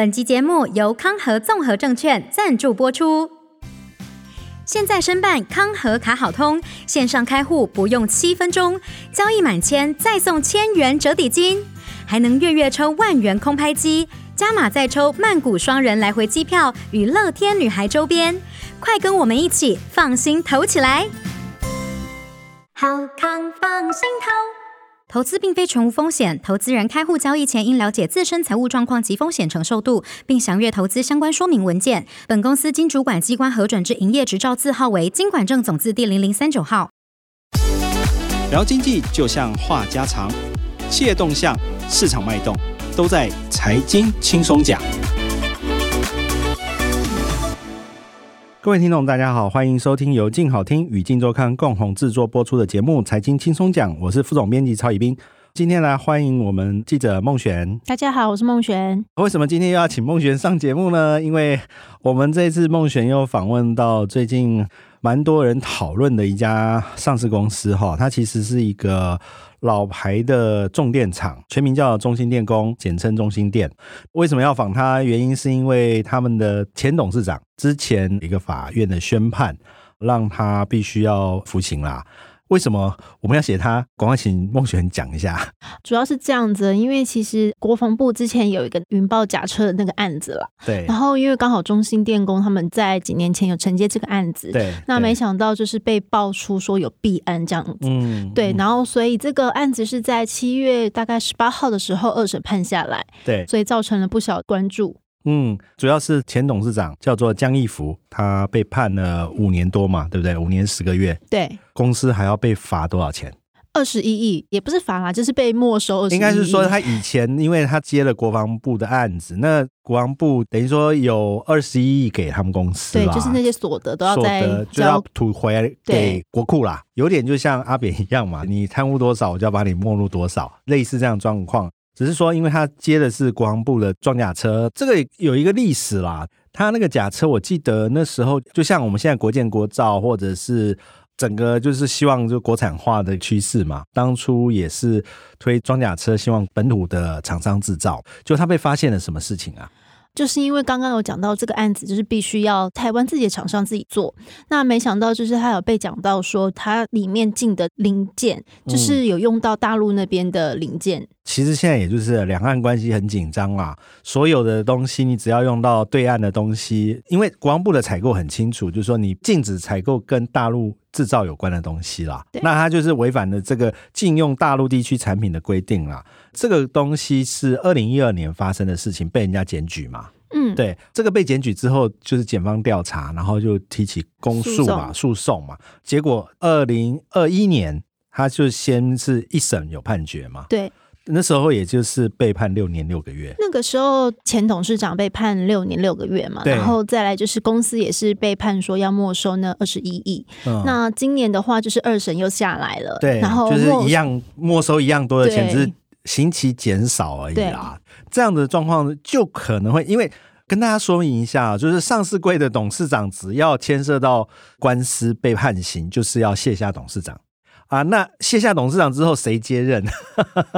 本集节目由康和综合证券赞助播出。现在申办康和卡好通，线上开户不用七分钟，交易满千再送千元折抵金，还能月月抽万元空拍机，加码再抽曼谷双人来回机票与乐天女孩周边。快跟我们一起放心投起来！好康放心投。投资并非全无风险，投资人开户交易前应了解自身财务状况及风险承受度，并详阅投资相关说明文件。本公司经主管机关核准之营业执照字号为金管证总字第零零三九号。聊经济就像话家常，企业动向、市场脉动，都在财经轻松讲。各位听众，大家好，欢迎收听由静好听与静周刊共同制作播出的节目《财经轻松讲》，我是副总编辑曹以斌。今天来欢迎我们记者孟璇。大家好，我是孟璇。为什么今天又要请孟璇上节目呢？因为我们这次孟璇又访问到最近蛮多人讨论的一家上市公司，哈，它其实是一个。老牌的重电厂，全名叫中兴电工，简称中兴电。为什么要访它？原因是因为他们的前董事长之前一个法院的宣判，让他必须要服刑啦。为什么我们要写他？赶快请孟璇讲一下。主要是这样子，因为其实国防部之前有一个云豹假车的那个案子了，对。然后因为刚好中兴电工他们在几年前有承接这个案子，对。那没想到就是被爆出说有弊案这样子，嗯，对。然后所以这个案子是在七月大概十八号的时候二审判下来，对。所以造成了不小关注。嗯，主要是前董事长叫做江义福，他被判了五年多嘛，对不对？五年十个月。对，公司还要被罚多少钱？二十一亿，也不是罚啦，就是被没收。应该是说他以前，因为他接了国防部的案子，那国防部等于说有二十一亿给他们公司，对，就是那些所得都要再所得就要吐回来给国库啦。有点就像阿扁一样嘛，你贪污多少，我就要把你没入多少，类似这样状况。只是说，因为他接的是国防部的装甲车，这个有一个历史啦。他那个甲车，我记得那时候就像我们现在国建国造，或者是整个就是希望就国产化的趋势嘛。当初也是推装甲车，希望本土的厂商制造。就他被发现了什么事情啊？就是因为刚刚有讲到这个案子，就是必须要台湾自己的厂商自己做。那没想到，就是他有被讲到说，它里面进的零件，就是有用到大陆那边的零件。嗯。其实现在也就是两岸关系很紧张啊，所有的东西你只要用到对岸的东西，因为国防部的采购很清楚，就是说你禁止采购跟大陆制造有关的东西啦。那它就是违反了这个禁用大陆地区产品的规定啦。这个东西是二零一二年发生的事情，被人家检举嘛。嗯，对，这个被检举之后，就是检方调查，然后就提起公诉嘛，诉讼嘛。结果二零二一年，他就先是一审有判决嘛。对。那时候也就是被判六年六个月。那个时候前董事长被判六年六个月嘛，然后再来就是公司也是被判说要没收那二十一亿。那今年的话就是二审又下来了，对，然后就是一样没收一样多的钱，只是刑期减少而已啦。这样的状况就可能会，因为跟大家说明一下，就是上市柜的董事长只要牵涉到官司被判刑，就是要卸下董事长。啊，那卸下董事长之后谁接任？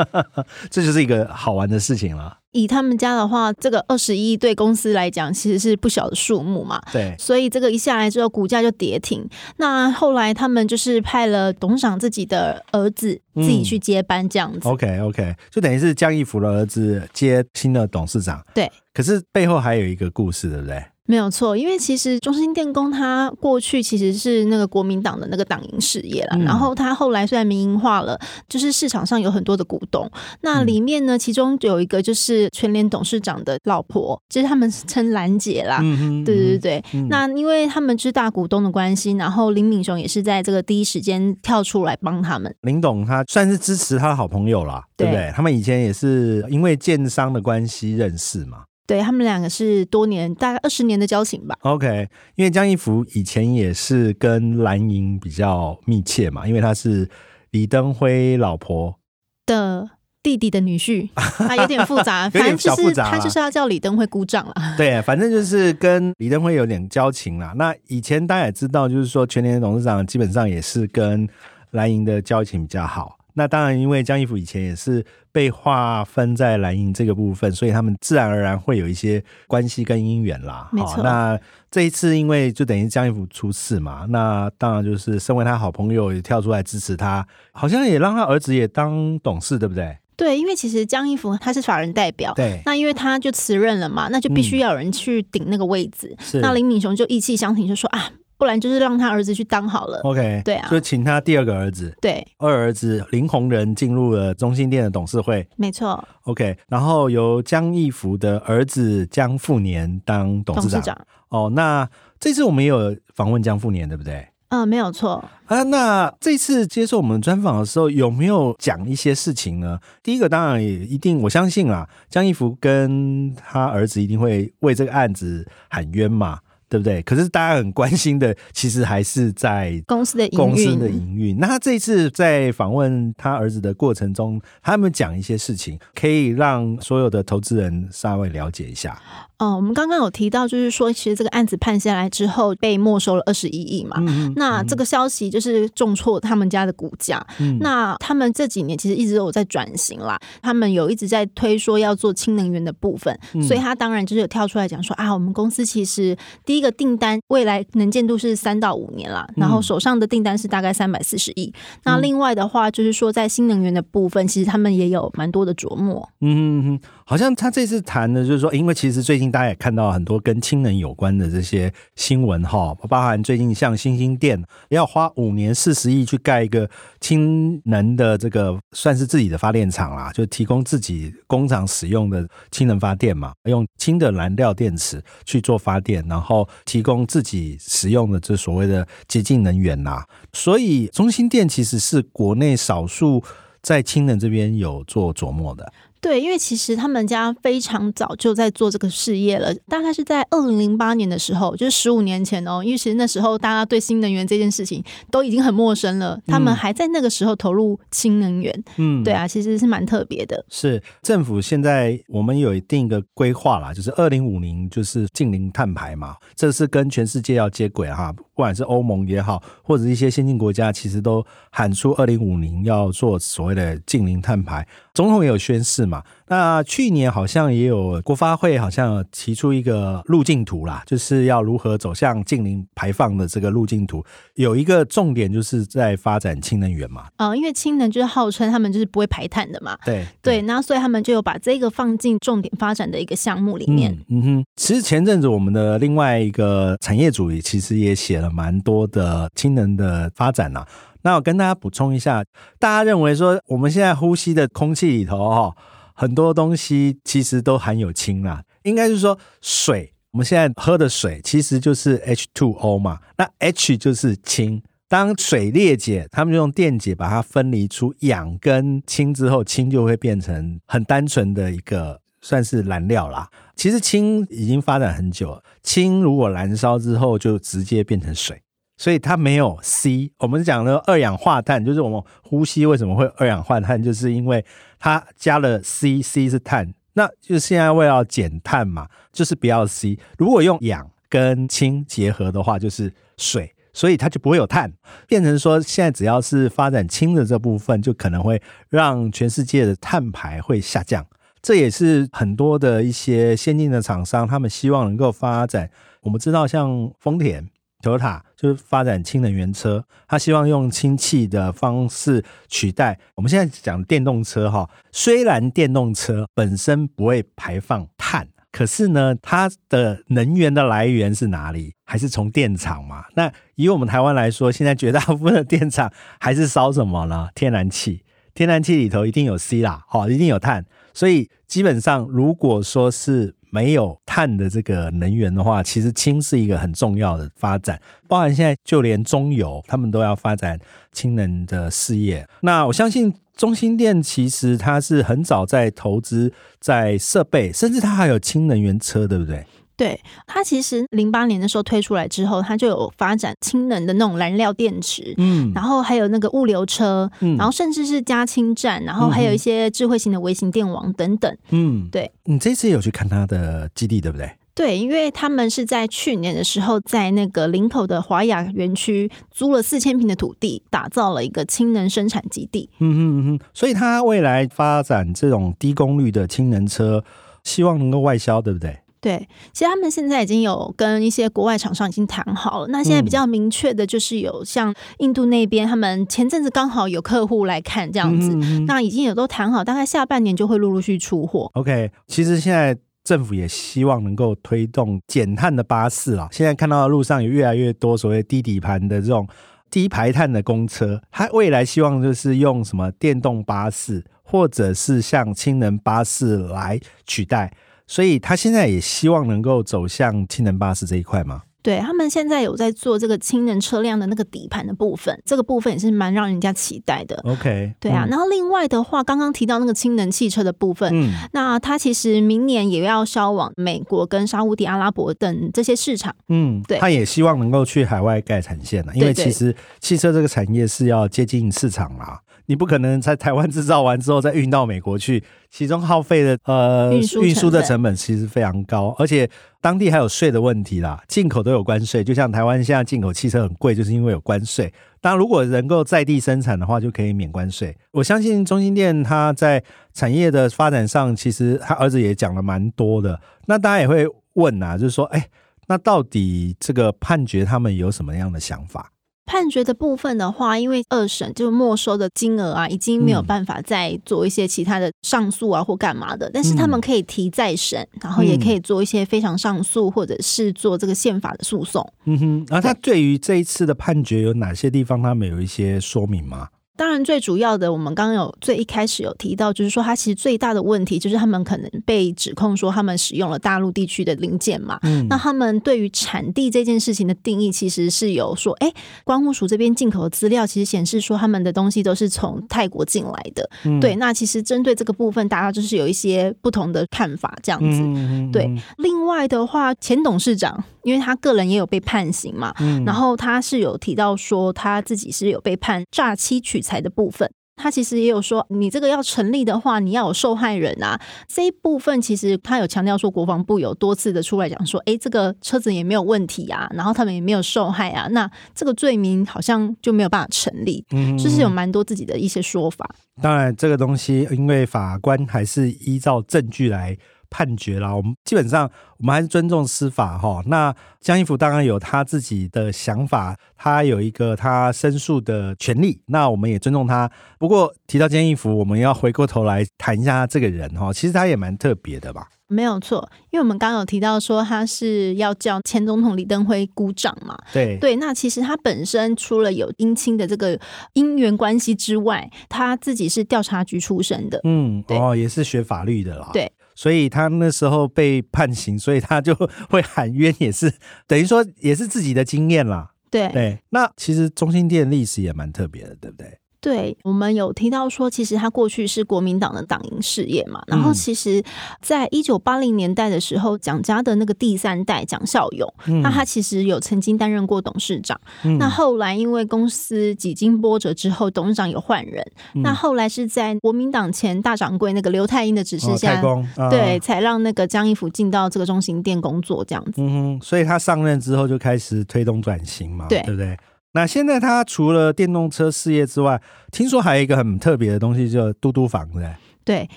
这就是一个好玩的事情了。以他们家的话，这个二十一亿对公司来讲其实是不小的数目嘛。对，所以这个一下来之后，股价就跌停。那后来他们就是派了董事长自己的儿子自己去接班，这样子。嗯、OK OK，就等于是江一福的儿子接新的董事长。对，可是背后还有一个故事，对不对？没有错，因为其实中心电工它过去其实是那个国民党的那个党营事业了，嗯、然后它后来虽然民营化了，就是市场上有很多的股东，那里面呢，其中有一个就是全联董事长的老婆，就是他们称兰姐啦，对对对，嗯、那因为他们是大股东的关系，然后林敏雄也是在这个第一时间跳出来帮他们。林董他算是支持他的好朋友啦，对不对？对他们以前也是因为建商的关系认识嘛。对，他们两个是多年，大概二十年的交情吧。OK，因为江一福以前也是跟蓝营比较密切嘛，因为他是李登辉老婆的弟弟的女婿，啊，有点复杂，反正就是，他就是要叫李登辉姑丈了。对，反正就是跟李登辉有点交情啦。那以前大家也知道，就是说全年董事长基本上也是跟蓝营的交情比较好。那当然，因为江一福以前也是被划分在蓝营这个部分，所以他们自然而然会有一些关系跟姻缘啦。没错。那这一次因为就等于江一福出事嘛，那当然就是身为他好朋友也跳出来支持他，好像也让他儿子也当董事，对不对？对，因为其实江一福他是法人代表，对。那因为他就辞任了嘛，那就必须要有人去顶那个位置。是、嗯。那林敏雄就意气相挺，就说啊。不然就是让他儿子去当好了。OK，对啊，就请他第二个儿子，对，二儿子林鸿仁进入了中心店的董事会。没错。OK，然后由江义福的儿子江富年当董事长。事长。哦，那这次我们也有访问江富年，对不对？嗯，没有错。啊，那这次接受我们专访的时候，有没有讲一些事情呢？第一个当然也一定，我相信啊，江义福跟他儿子一定会为这个案子喊冤嘛。对不对？可是大家很关心的，其实还是在公司的公司的营运。那他这一次在访问他儿子的过程中，他们讲一些事情，可以让所有的投资人稍微了解一下。嗯，我们刚刚有提到，就是说，其实这个案子判下来之后，被没收了二十一亿嘛。嗯。那这个消息就是重挫他们家的股价。嗯。那他们这几年其实一直都有在转型啦，他们有一直在推说要做氢能源的部分，嗯。所以他当然就是有跳出来讲说啊，我们公司其实第一个订单未来能见度是三到五年啦，然后手上的订单是大概三百四十亿。那另外的话，就是说在新能源的部分，其实他们也有蛮多的琢磨。嗯哼嗯，好像他这次谈的就是说，因为其实最近。大家也看到很多跟氢能有关的这些新闻哈，包含最近像新兴电要花五年四十亿去盖一个氢能的这个算是自己的发电厂啦，就提供自己工厂使用的氢能发电嘛，用氢的燃料电池去做发电，然后提供自己使用的这所谓的洁净能源呐。所以中兴电其实是国内少数在氢能这边有做琢磨的。对，因为其实他们家非常早就在做这个事业了，大概是在二零零八年的时候，就是十五年前哦。因为其实那时候大家对新能源这件事情都已经很陌生了，他们还在那个时候投入新能源。嗯，对啊，其实是蛮特别的。是政府现在我们有一定的规划啦，就是二零五零就是净零碳排嘛，这是跟全世界要接轨哈。不管是欧盟也好，或者一些先进国家，其实都喊出二零五零要做所谓的近零碳排。总统也有宣誓嘛。那去年好像也有国发会好像提出一个路径图啦，就是要如何走向近零排放的这个路径图。有一个重点就是在发展氢能源嘛。嗯，因为氢能就是号称他们就是不会排碳的嘛。对对，那所以他们就有把这个放进重点发展的一个项目里面。嗯，嗯哼，其实前阵子我们的另外一个产业组也其实也写了蛮多的氢能的发展呐。那我跟大家补充一下，大家认为说我们现在呼吸的空气里头哈，很多东西其实都含有氢啦。应该是说水，我们现在喝的水其实就是 H2O 嘛，那 H 就是氢。当水裂解，他们就用电解把它分离出氧跟氢之后，氢就会变成很单纯的一个算是燃料啦。其实氢已经发展很久了，氢如果燃烧之后就直接变成水。所以它没有 C，我们讲的二氧化碳，就是我们呼吸为什么会二氧化碳，就是因为它加了 C，C 是碳，那就是现在为了减碳嘛，就是不要 C。如果用氧跟氢结合的话，就是水，所以它就不会有碳，变成说现在只要是发展氢的这部分，就可能会让全世界的碳排会下降。这也是很多的一些先进的厂商，他们希望能够发展。我们知道像丰田。Toyota 就是发展氢能源车，他希望用氢气的方式取代我们现在讲电动车哈。虽然电动车本身不会排放碳，可是呢，它的能源的来源是哪里？还是从电厂嘛？那以我们台湾来说，现在绝大部分的电厂还是烧什么呢？天然气，天然气里头一定有 C 啦，好，一定有碳。所以基本上，如果说是没有碳的这个能源的话，其实氢是一个很重要的发展。包含现在就连中油，他们都要发展氢能的事业。那我相信中兴电其实它是很早在投资在设备，甚至它还有氢能源车，对不对？对，它其实零八年的时候推出来之后，它就有发展氢能的那种燃料电池，嗯，然后还有那个物流车，嗯，然后甚至是加氢站，然后还有一些智慧型的微型电网等等，嗯，对。你这次有去看它的基地，对不对？对，因为他们是在去年的时候，在那个林口的华雅园区租了四千平的土地，打造了一个氢能生产基地。嗯哼嗯哼，所以他未来发展这种低功率的氢能车，希望能够外销，对不对？对，其实他们现在已经有跟一些国外厂商已经谈好了。那现在比较明确的就是有像印度那边，他们前阵子刚好有客户来看这样子，那已经有都谈好，大概下半年就会陆陆续续出货。OK，其实现在政府也希望能够推动减碳的巴士啊。现在看到路上有越来越多所谓低底盘的这种低排碳的公车，它未来希望就是用什么电动巴士，或者是像氢能巴士来取代。所以他现在也希望能够走向氢能巴士这一块吗？对，他们现在有在做这个氢能车辆的那个底盘的部分，这个部分也是蛮让人家期待的。OK，对啊。嗯、然后另外的话，刚刚提到那个氢能汽车的部分，嗯，那它其实明年也要销往美国跟沙乌地阿拉伯等这些市场。嗯，对，他也希望能够去海外盖产线了，因为其实汽车这个产业是要接近市场啦。你不可能在台湾制造完之后再运到美国去，其中耗费的呃运输的成本其实非常高，而且当地还有税的问题啦，进口都有关税，就像台湾现在进口汽车很贵，就是因为有关税。当然，如果能够在地生产的话，就可以免关税。我相信中兴电它在产业的发展上，其实他儿子也讲了蛮多的。那大家也会问啊，就是说，哎，那到底这个判决他们有什么样的想法？判决的部分的话，因为二审就没收的金额啊，已经没有办法再做一些其他的上诉啊或干嘛的，但是他们可以提再审，然后也可以做一些非常上诉，或者是做这个宪法的诉讼。嗯哼，然后他对于这一次的判决有哪些地方，他们有一些说明吗？当然，最主要的，我们刚刚有最一开始有提到，就是说，它其实最大的问题就是他们可能被指控说他们使用了大陆地区的零件嘛。嗯。那他们对于产地这件事情的定义，其实是有说，哎，关务署这边进口的资料其实显示说他们的东西都是从泰国进来的。嗯。对。那其实针对这个部分，大家就是有一些不同的看法，这样子。嗯。对。另外的话，前董事长，因为他个人也有被判刑嘛。嗯。然后他是有提到说他自己是有被判诈欺取财的部分，他其实也有说，你这个要成立的话，你要有受害人啊。这一部分其实他有强调说，国防部有多次的出来讲说，哎，这个车子也没有问题啊，然后他们也没有受害啊，那这个罪名好像就没有办法成立，嗯，就是有蛮多自己的一些说法。当然，这个东西因为法官还是依照证据来。判决啦，我们基本上我们还是尊重司法哈。那江一福当然有他自己的想法，他有一个他申诉的权利，那我们也尊重他。不过提到江一福，我们要回过头来谈一下他这个人哈，其实他也蛮特别的吧？没有错，因为我们刚刚有提到说他是要叫前总统李登辉鼓掌嘛。对对，那其实他本身除了有姻亲的这个姻缘关系之外，他自己是调查局出身的，嗯，哦，也是学法律的啦。对。所以他那时候被判刑，所以他就会喊冤，也是等于说也是自己的经验啦。对对，那其实中心店历史也蛮特别的，对不对？对，我们有提到说，其实他过去是国民党的党营事业嘛。然后，其实，在一九八零年代的时候，蒋家的那个第三代蒋孝勇，嗯、那他其实有曾经担任过董事长。嗯、那后来因为公司几经波折之后，董事长有换人。嗯、那后来是在国民党前大掌柜那个刘太英的指示下，哦啊、对，才让那个江一福进到这个中心店工作这样子。嗯哼，所以他上任之后就开始推动转型嘛，对，对不对？那现在他除了电动车事业之外，听说还有一个很特别的东西，叫嘟嘟房，对？对，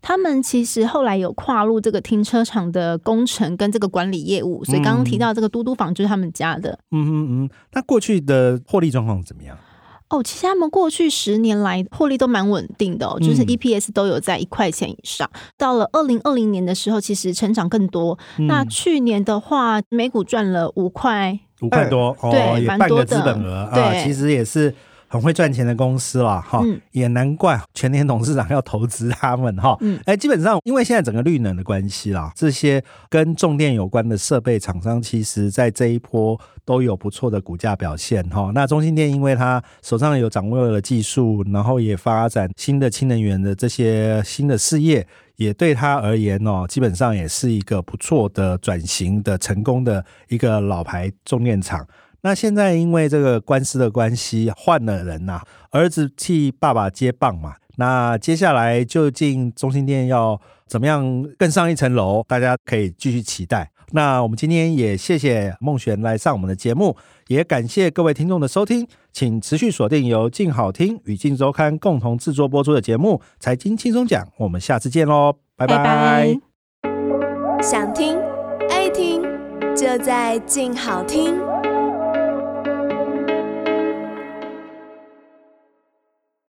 他们其实后来有跨入这个停车场的工程跟这个管理业务，所以刚刚提到这个嘟嘟房就是他们家的。嗯嗯嗯，那过去的获利状况怎么样？哦，其实他们过去十年来获利都蛮稳定的哦，就是 EPS 都有在一块钱以上。嗯、到了二零二零年的时候，其实成长更多。嗯、那去年的话，每股赚了五块。五块多哦，对蛮多的资本额啊，对其实也是很会赚钱的公司了哈，嗯、也难怪全年董事长要投资他们哈。哎、嗯，基本上因为现在整个绿能的关系啦，这些跟重电有关的设备厂商，其实在这一波都有不错的股价表现哈。那中兴电因为它手上有掌握了技术，然后也发展新的氢能源的这些新的事业。也对他而言哦，基本上也是一个不错的转型的成功的一个老牌重电厂。那现在因为这个官司的关系换了人呐，儿子替爸爸接棒嘛。那接下来究竟中心店要怎么样更上一层楼？大家可以继续期待。那我们今天也谢谢孟璇来上我们的节目，也感谢各位听众的收听，请持续锁定由静好听与静周刊共同制作播出的节目《财经轻松讲》，我们下次见喽，拜拜。想听爱听，就在静好听。